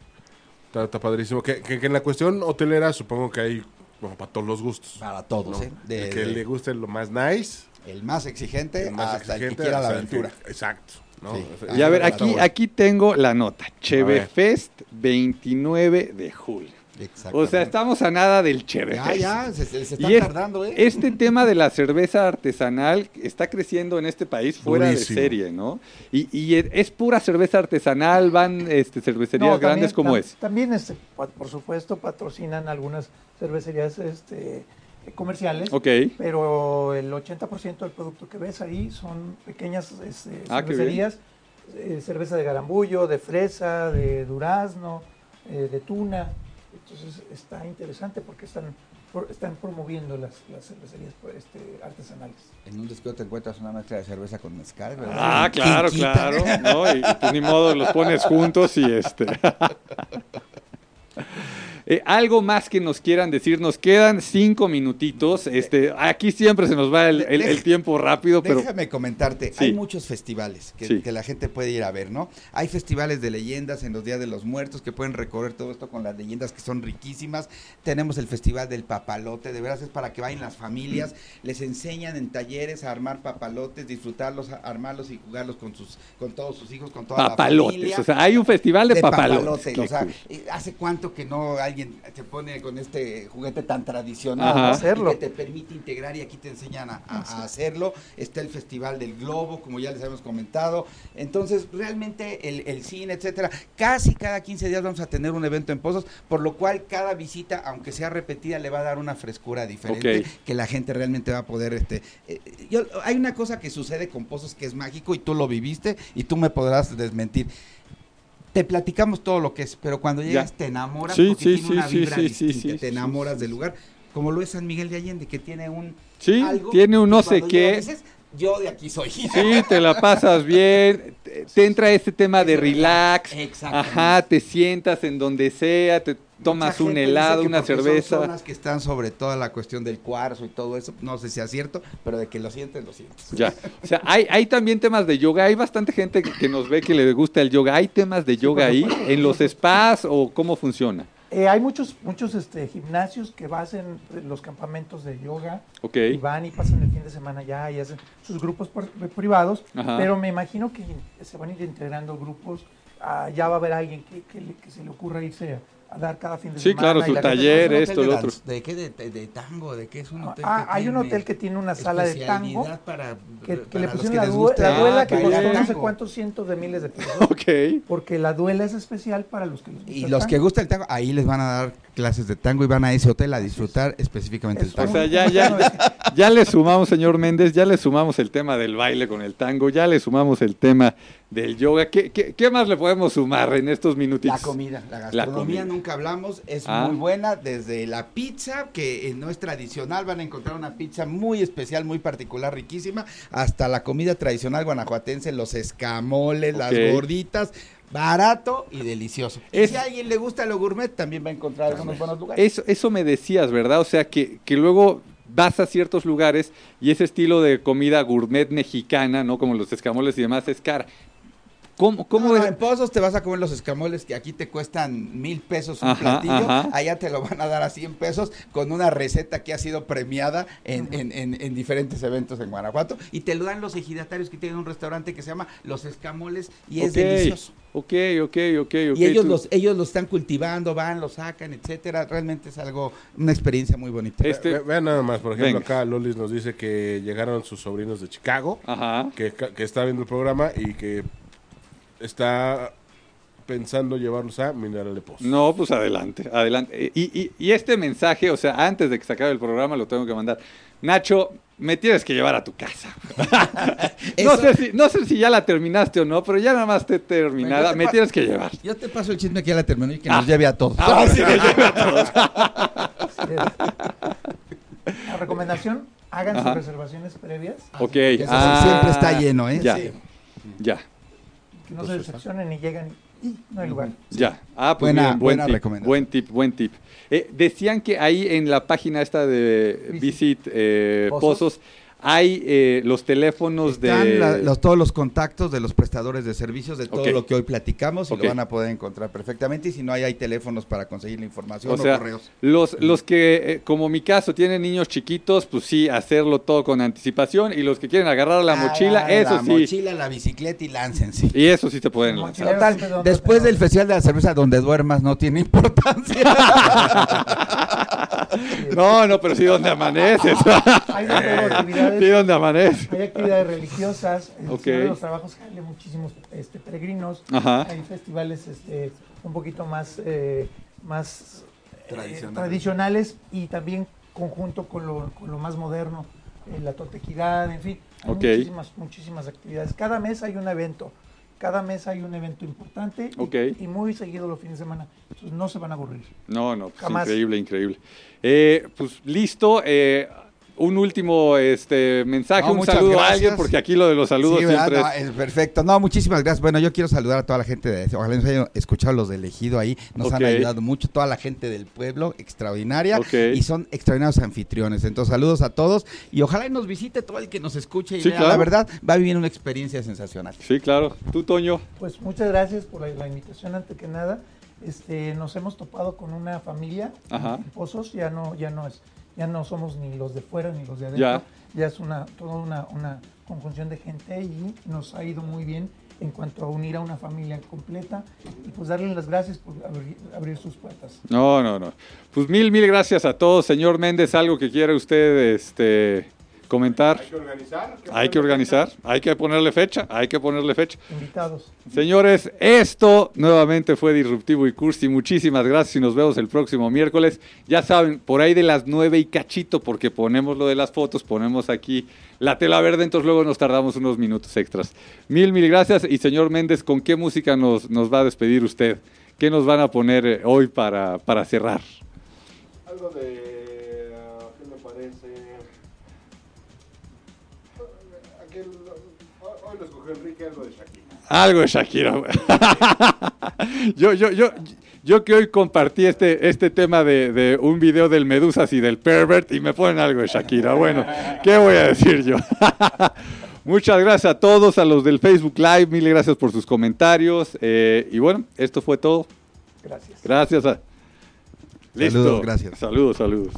está, está padrísimo. Que, que- que en la cuestión hotelera supongo que hay como para todos los gustos. Para todos, ¿no? ¿eh? De- el que de- le guste lo más nice, el más exigente el más hasta el exigente, que quiera la el que- aventura. exacto. ¿No? Sí. O sea, Y a ver, para aquí, aquí tengo la nota. ver. Chevefest 29 de julio. O sea, estamos a nada del Ya, Chevefest. ya, se, se- se Y están es- tardando, ¿eh? Este tema de la cerveza artesanal está creciendo en este país fuera Durísimo. de serie, ¿no? Y, y es- pura cerveza artesanal, van este, cervecerías No, grandes también- como tam- es. También, este, por supuesto, patrocinan algunas cervecerías este, eh, comerciales. Pero el 80% del producto que ves ahí son pequeñas este, Ah, cervecerías. eh, cerveza de garambullo, de fresa, de durazno, eh, de tuna. Entonces está interesante porque están, están promoviendo las, las cervecerías pues, este, artesanales. En un descuido te encuentras una mezcla de cerveza con mezcal, ¿verdad? Ah, claro, claro. ¿no? Y, y pues ni modo, los pones juntos y este. Eh, algo más que nos quieran decir, nos quedan cinco minutitos. Este, aquí siempre se nos va el, el- el tiempo rápido, pero Déjame comentarte, Sí. hay muchos festivales que, Sí. que la gente puede ir a ver, ¿no? Hay festivales de leyendas en los días de los muertos que pueden recorrer todo esto con las leyendas que son riquísimas. Tenemos el festival del papalote, de veras es para que vayan las familias, les enseñan en talleres a armar papalotes, disfrutarlos, armarlos y jugarlos con sus, con todos sus hijos, con toda la papalotes. familia. O sea, hay un festival de, papalotes. papalote, Qué o sea, eh, ¿hace cuánto que no alguien se pone con este juguete tan tradicional. Hacerlo. que te permite integrar y aquí te enseñan a, a- a hacerlo? Está el Festival del Globo, como ya les habíamos comentado. Entonces, realmente el, el cine, etcétera, casi cada 15 días vamos a tener un evento en Pozos, por lo cual cada visita, aunque sea repetida, le va a dar una frescura diferente que la gente realmente va a poder este eh, yo- hay una cosa que sucede con Pozos que es mágico y tú lo viviste y tú me podrás desmentir te platicamos todo lo que es, pero cuando llegas te enamoras Sí, porque sí, tiene sí, una vibra distinta, te enamoras del lugar, como lo es San Miguel de Allende, que tiene un Sí, algo, tiene un no sé qué. dices, yo de aquí soy. Sí, te la pasas bien, te, te entra este tema de relax, ajá, te sientas en donde sea, te tomas un helado, una son cerveza. zonas que están sobre toda la cuestión del cuarzo y todo eso, no sé si es cierto, pero de que lo sientes, lo sientes. Ya, o sea, hay, hay también temas de yoga, hay bastante gente que, que nos ve que le gusta el yoga, hay temas de yoga ahí, en los spas o cómo funciona. Eh, hay muchos, muchos este, gimnasios que hacen los campamentos de yoga. Y van y pasan el fin de semana ya y hacen sus grupos por- privados, Ajá. pero me imagino que se van a ir integrando grupos, ah, ya va a haber alguien que, que que se le ocurra irse a, dar cada fin de Sí, semana. claro, y su taller, ¿Es un esto, lo otro. ¿De qué? De, de- de tango? ¿De qué es un hotel? Ah, que hay un hotel que tiene una sala de tango para, que, que para le pusieron que la, la duela que bailar costó no sé cuántos cientos de miles de pesos. ok. Porque la duela es especial para los que les gusta Y el los que tango. gusta el tango, ahí les van a dar clases de tango y van a ese hotel a disfrutar específicamente el Es O tango. sea, ya, ya, ya le sumamos, señor Méndez, ya le sumamos el tema del baile con el tango, ya le sumamos el tema del yoga. ¿Qué, qué, qué más le podemos sumar en estos minutitos? La comida, la La gastronomía comida. nunca hablamos, es Ah. muy buena, desde la pizza, que no es tradicional, van a encontrar una pizza muy especial, muy particular, riquísima, hasta la comida tradicional guanajuatense, los escamoles, las gorditas, barato y delicioso. Y Es- si a alguien le gusta lo gourmet, también va a encontrar algunos buenos lugares. Eso, eso me decías, ¿verdad? O sea, que, que luego vas a ciertos lugares y ese estilo de comida gourmet mexicana, ¿no? Como los escamoles y demás, es cara. ¿Cómo, cómo No, en Pozos te vas a comer los escamoles que aquí te cuestan mil pesos un Ajá, platillo, ajá. allá te lo van a dar a 100 pesos con una receta que ha sido premiada en, en- en- en diferentes eventos en Guanajuato y te lo dan los ejidatarios que tienen un restaurante que se llama Los Escamoles y es delicioso. Ok, ok, ok, ok. y ellos tú- los, ellos los están cultivando, van, los sacan, etcétera. Realmente es algo, una experiencia muy bonita. Este- Ve- Vean nada más, por ejemplo, Venga. acá Lolis nos dice que llegaron sus sobrinos de Chicago, Ajá. que, que está viendo el programa y que está pensando llevarlos a Mineral de Pozos. No, pues adelante, adelante. Y, y- y este mensaje, o sea, antes de que se acabe el programa, lo tengo que mandar. Nacho, me tienes que llevar a tu casa. no, sé si, no sé si ya la terminaste o no, pero ya nada más esté terminada. Venga, te Me tienes que llevar. Yo te paso el chisme que ya la terminó y que Ah. nos lleve a todos. Ahora sí me lleve a todos. La recomendación, hagan Ajá. sus reservaciones previas, Ok. Porque eso sí, ah, siempre está lleno, ¿eh? Ya. Sí. Ya. Que no se decepcionen y llegan y, no hay lugar. Ya. Ah, pues Buena- miren, buen buena tip, recomendación. Buen tip, buen tip. Eh, decían que ahí en la página esta de Visit. Visit eh, Pozos. Pozos hay eh, los teléfonos Están de... la- los, todos los contactos de los prestadores de servicios de todo lo que hoy platicamos y lo van a poder encontrar perfectamente. Y si no hay, hay teléfonos para conseguir la información O o, sea, correos. los, los que, eh, como mi caso, tienen niños chiquitos, pues sí, hacerlo todo con anticipación. Y los que quieren agarrar la Ah, mochila, eso la sí. mochila, la bicicleta y láncense. Y eso sí te pueden lanzar. Total, después del Festival de la Cerveza, donde duermas no tiene importancia. No, no, pero sí donde amaneces. Hay actividades. sí donde amaneces. Hay actividades religiosas, el Ok. Señor de los Trabajos jale muchísimos este, peregrinos, Ajá. hay festivales este, un poquito más, eh, más eh, Tradicionales. y también conjunto con lo, con lo más moderno, eh, la totequidad, en fin, hay muchísimas, muchísimas actividades. Cada mes hay un evento, cada mes hay un evento importante y, Ok. y muy seguido los fines de semana, entonces no se van a aburrir. No, no, pues Jamás. increíble, increíble. Eh, pues listo. eh, un último este mensaje, No, un muchas saludo a gracias. alguien, porque aquí lo de los saludos Sí, ¿verdad? siempre No, es... es perfecto. No, muchísimas gracias. Bueno, yo quiero saludar a toda la gente de ojalá nos hayan escuchado los de elegido ahí. Nos han ayudado mucho, toda la gente del pueblo, extraordinaria. Y son extraordinarios anfitriones. Entonces, saludos a todos. Y ojalá y nos visite todo el que nos escuche y Sí, vea. claro. La verdad, va a vivir una experiencia sensacional. Sí, claro. Tú, Toño. Pues muchas gracias por la, la invitación ante que nada. Este, nos hemos topado con una familia Ajá. Pozos, ya no, ya no es, ya no somos ni los de fuera ni los de adentro, Ya. ya, es una, toda una, una conjunción de gente y nos ha ido muy bien en cuanto a unir a una familia completa y pues darles las gracias por abrir, abrir sus puertas. No, no, no. Pues mil, mil gracias a todos. Señor Méndez, ¿algo que quiera usted este, comentar? Hay que organizar. Hay que organizar, hay que ponerle fecha, hay que ponerle fecha. Invitados. Señores, esto nuevamente fue Disruptivo y Cursi. Muchísimas gracias y nos vemos el próximo miércoles. Ya saben, por ahí de las nueve y cachito, porque ponemos lo de las fotos, ponemos aquí la tela verde, entonces luego nos tardamos unos minutos extras. Mil, mil gracias. Y señor Méndez, ¿con qué música nos, nos va a despedir usted? ¿Qué nos van a poner eh, hoy para, para cerrar? Algo de. Enrique, algo de Shakira. Algo de Shakira. yo, yo, yo, yo que hoy compartí este, este tema de, de un video del Medusas y del Pervert y me ponen algo de Shakira. Bueno, ¿qué voy a decir yo? Muchas gracias a todos, a los del Facebook Live, mil gracias por sus comentarios. eh, y bueno, esto fue todo. Gracias. Gracias. A... Listo. Saludos, gracias. Saludos, saludos.